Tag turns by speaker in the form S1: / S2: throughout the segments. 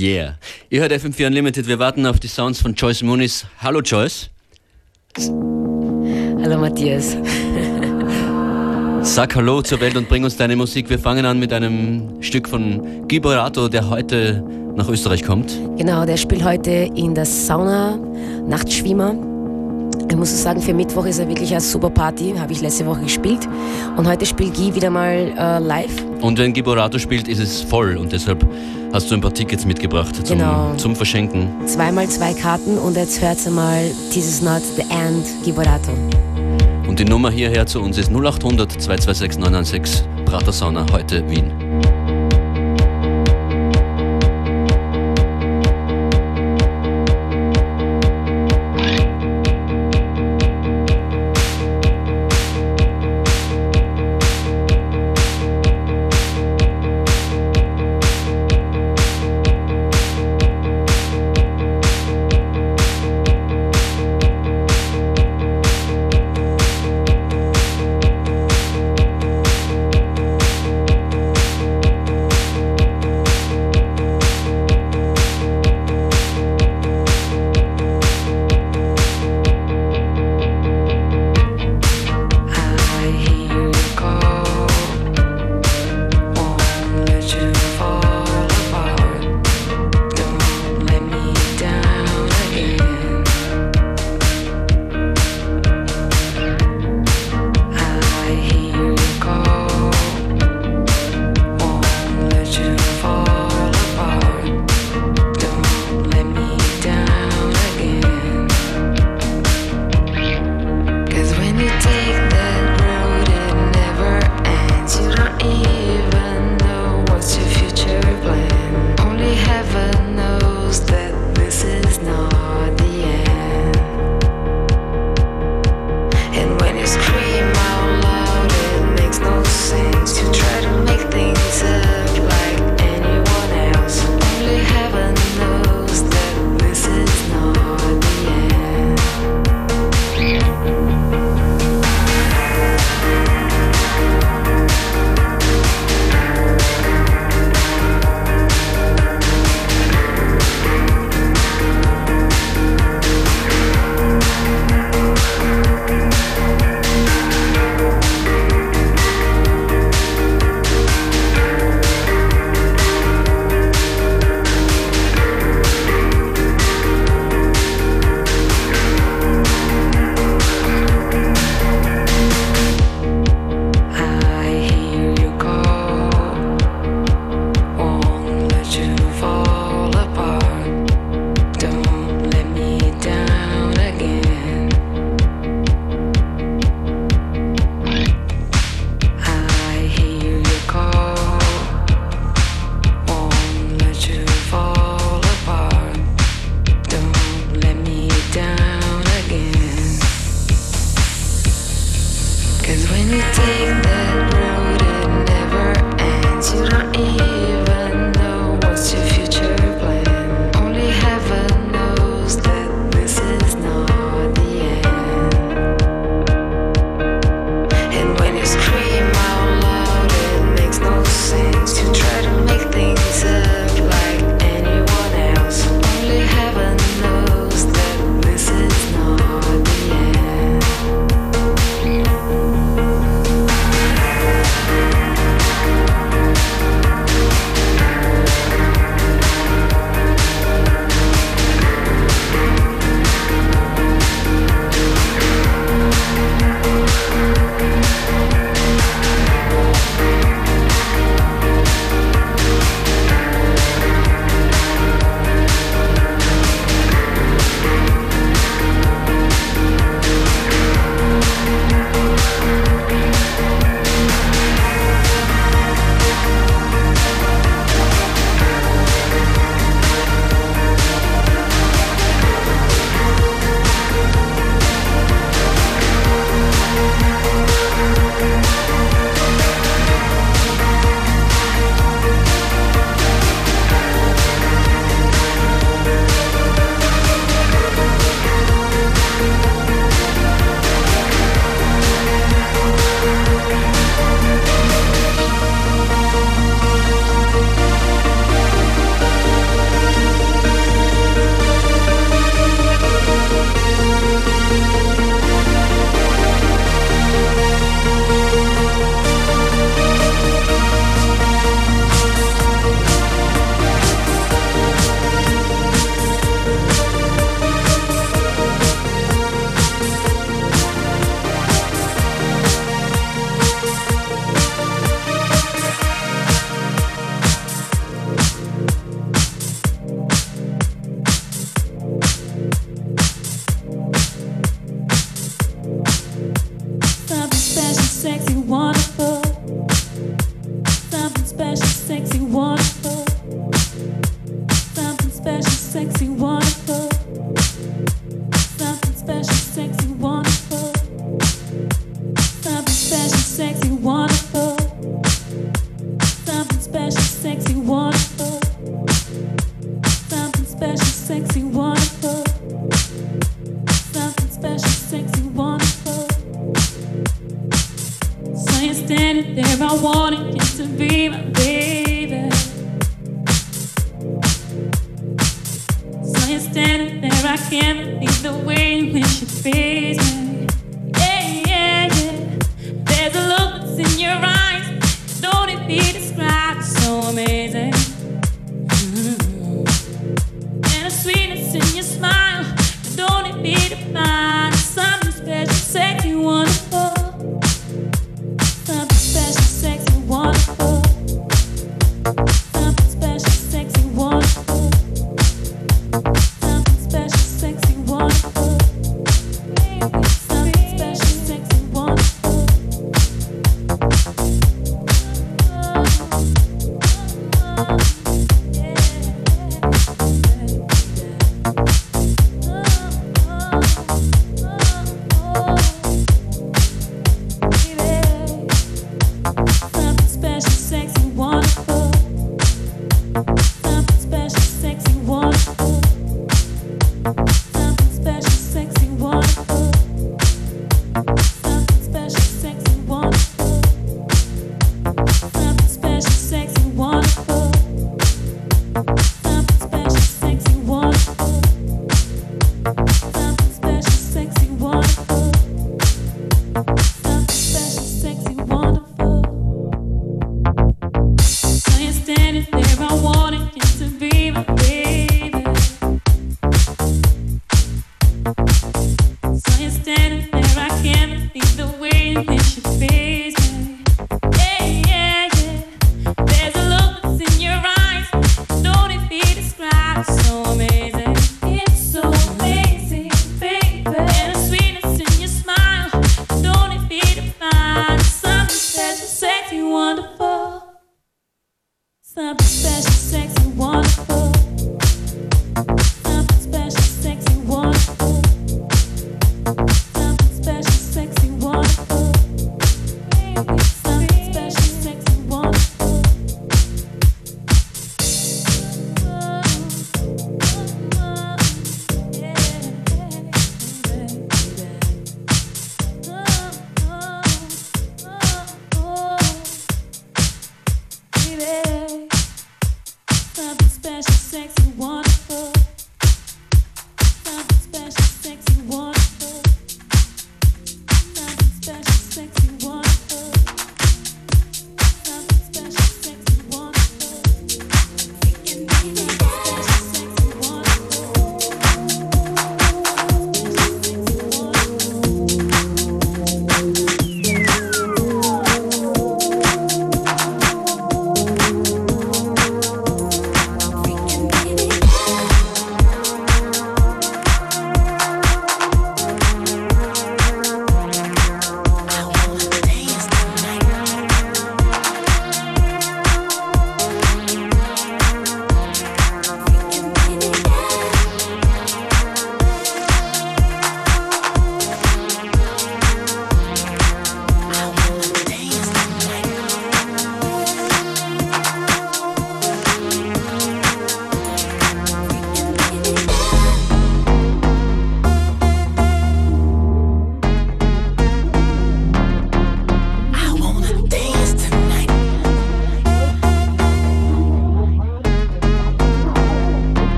S1: Yeah. Ihr hört FM4 Unlimited. Wir warten auf die Sounds von Joyce Muniz. Hallo Joyce.
S2: Hallo Matthias.
S1: Sag Hallo zur Welt und bring uns deine Musik. Wir fangen an mit einem Stück von Giborato, der heute nach Österreich kommt.
S2: Genau, der spielt heute in der Sauna Nachtschwimmer ich muss sagen, für Mittwoch ist er wirklich eine super Party. Habe ich letzte Woche gespielt. Und heute spielt Guy wieder mal äh, live.
S1: Und wenn Giborato spielt, ist es voll. Und deshalb hast du ein paar Tickets mitgebracht zum, genau. zum Verschenken.
S2: Zweimal zwei Karten. Und jetzt hört mal This is not the end, Giborato.
S1: Und die Nummer hierher zu uns ist 0800 226 996 Prater Sauna, heute Wien.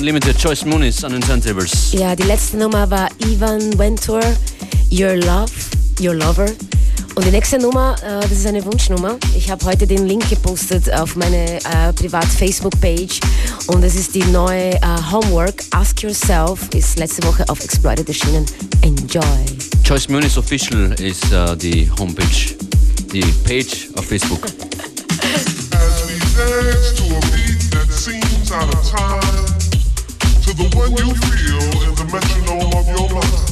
S3: Unlimited, Joyce Muniz an den Turntables.
S2: Ja, die letzte Nummer war Ivan Ventur, Your Love, Your Lover. Und die nächste Nummer, äh, das ist eine Wunschnummer. Ich habe heute den Link gepostet auf meine äh, Privat-Facebook-Page und es ist die neue äh, Homework, Ask Yourself, ist letzte Woche auf Exploited erschienen. Enjoy.
S3: Joyce Muniz Official ist uh, die Homepage, die Page auf Facebook. As we dance to a beat that seems out of time to the one you feel in the metronome of your mind.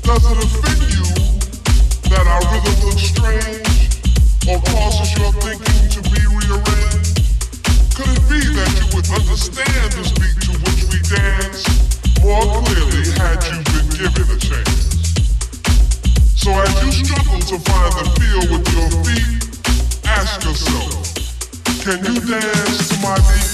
S3: Does it you that our rhythm looks strange or causes your thinking to be rearranged? Could it be that you would understand this beat to which we dance more clearly had you been given a chance? So as you struggle to find the feel with your feet, ask yourself, can you dance to my beat?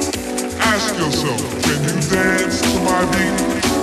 S4: ask yourself, can you dance to my beat?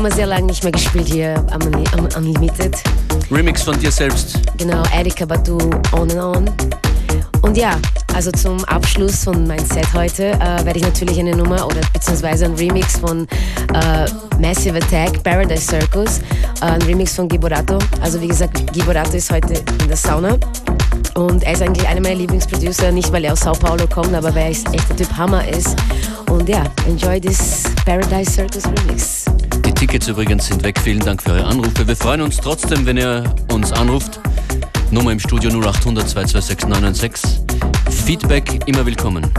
S2: Nummer sehr lange nicht mehr gespielt hier am, am Unlimited.
S1: Remix von dir selbst.
S2: Genau, Erika Badu, On and On. Und ja, also zum Abschluss von meinem Set heute äh, werde ich natürlich eine Nummer oder beziehungsweise ein Remix von äh, Massive Attack, Paradise Circus, äh, ein Remix von Giborato. Also wie gesagt, Giborato ist heute in der Sauna und er ist eigentlich einer meiner Lieblingsproducer, nicht weil er aus Sao Paulo kommt, aber weil er echt der Typ Hammer ist. Und ja, enjoy this Paradise Circus Remix.
S1: Tickets übrigens sind weg. Vielen Dank für eure Anrufe. Wir freuen uns trotzdem, wenn ihr uns anruft. Nummer im Studio 0800 226 996. Feedback immer willkommen.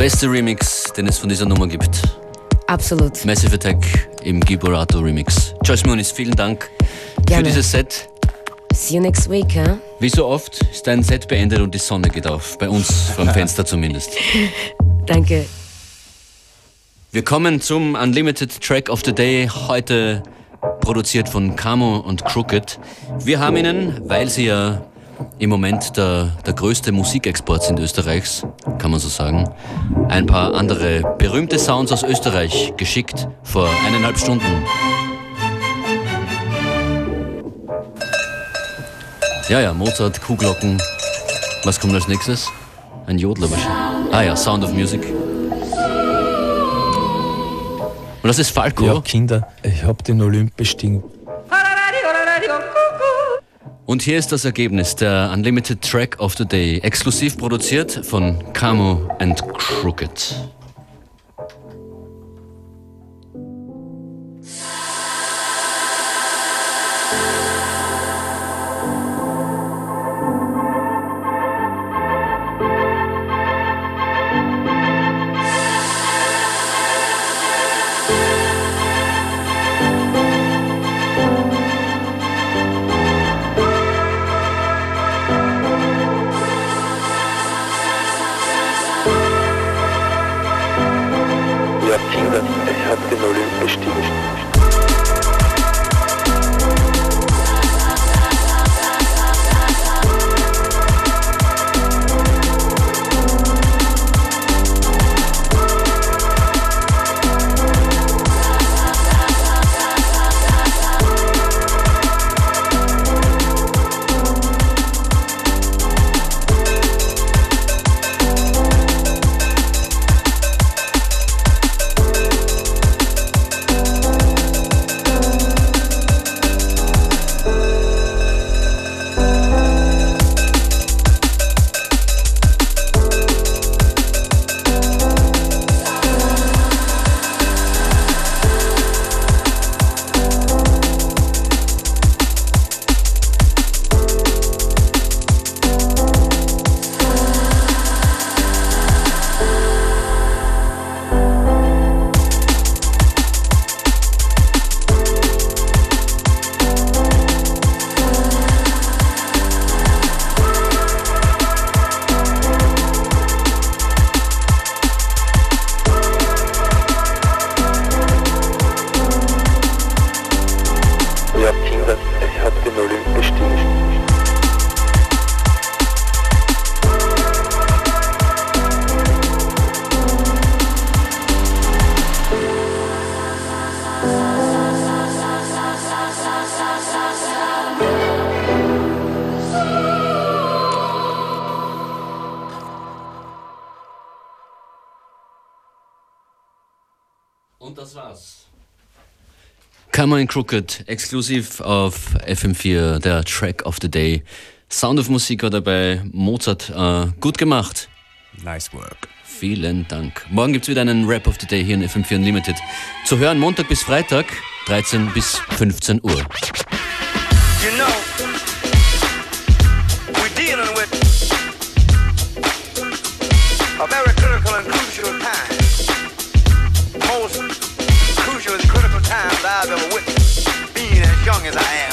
S1: Beste Remix, den es von dieser Nummer gibt.
S2: Absolut.
S1: Massive Attack im Giborato Remix. Joyce Muniz, vielen Dank Gerne. für dieses Set.
S2: See you next week, huh?
S1: Wie so oft ist dein Set beendet und die Sonne geht auf. Bei uns vom Fenster zumindest.
S2: Danke.
S1: Wir kommen zum Unlimited Track of the Day. Heute produziert von Camo und Crooked. Wir haben Ihnen, weil Sie ja im Moment der, der größte Musikexport sind Österreichs, kann man so sagen. Ein paar andere berühmte Sounds aus Österreich geschickt vor eineinhalb Stunden. Ja, ja, Mozart, Kuhglocken. Was kommt als nächstes? Ein Jodler wahrscheinlich. Ah ja, Sound of Music. Und das ist Falco.
S4: Ja, Kinder, ich hab den Olymp bestiegen.
S1: Und hier ist das Ergebnis, der Unlimited Track of the Day, exklusiv produziert von Camo and Crooked. Stimme. Crooked, exklusiv auf FM4, der Track of the Day. Sound of Musik war dabei, Mozart, äh, gut gemacht.
S5: Nice work.
S1: Vielen Dank. Morgen gibt es wieder einen Rap of the Day hier in FM4 Unlimited. Zu hören Montag bis Freitag, 13 bis 15 Uhr. You know, young as I am.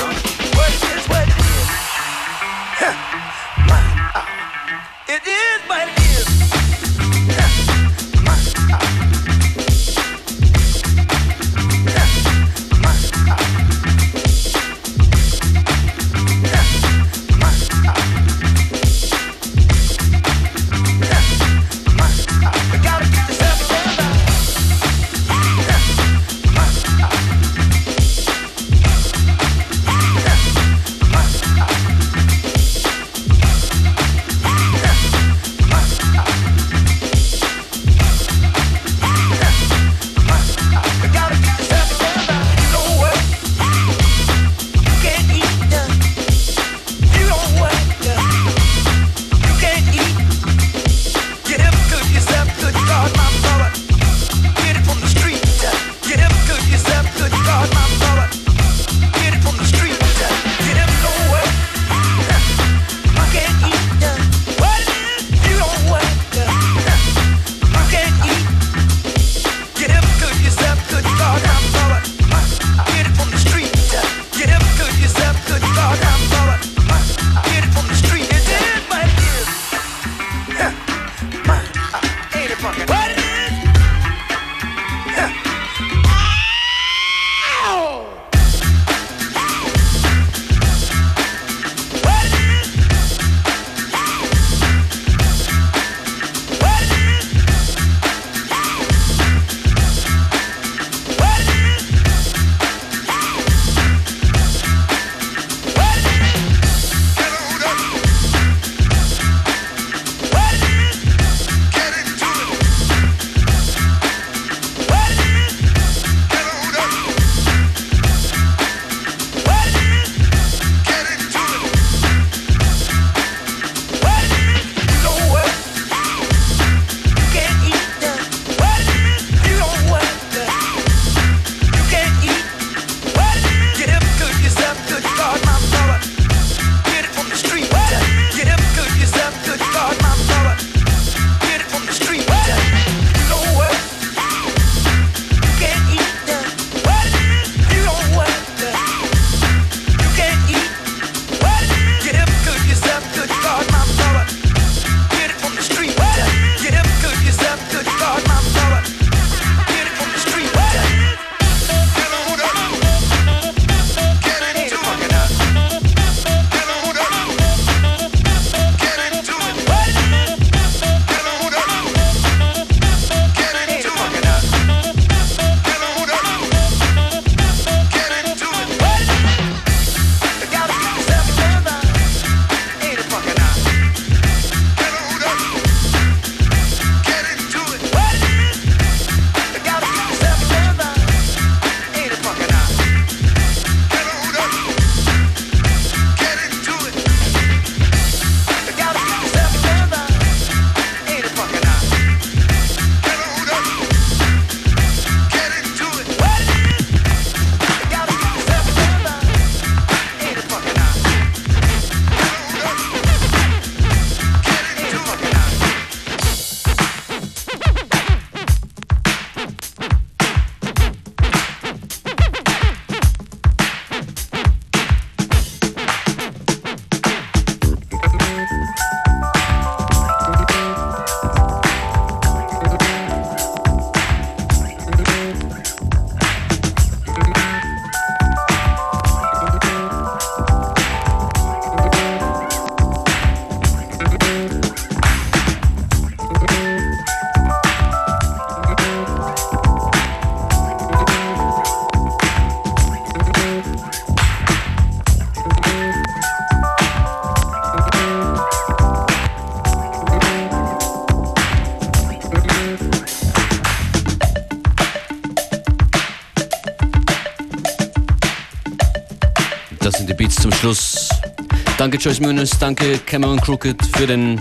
S1: Danke Joyce Muniz, danke Cameron Crooked für den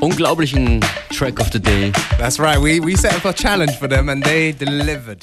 S1: unglaublichen Track of the Day.
S5: That's right. We, we set up a challenge for them and they delivered.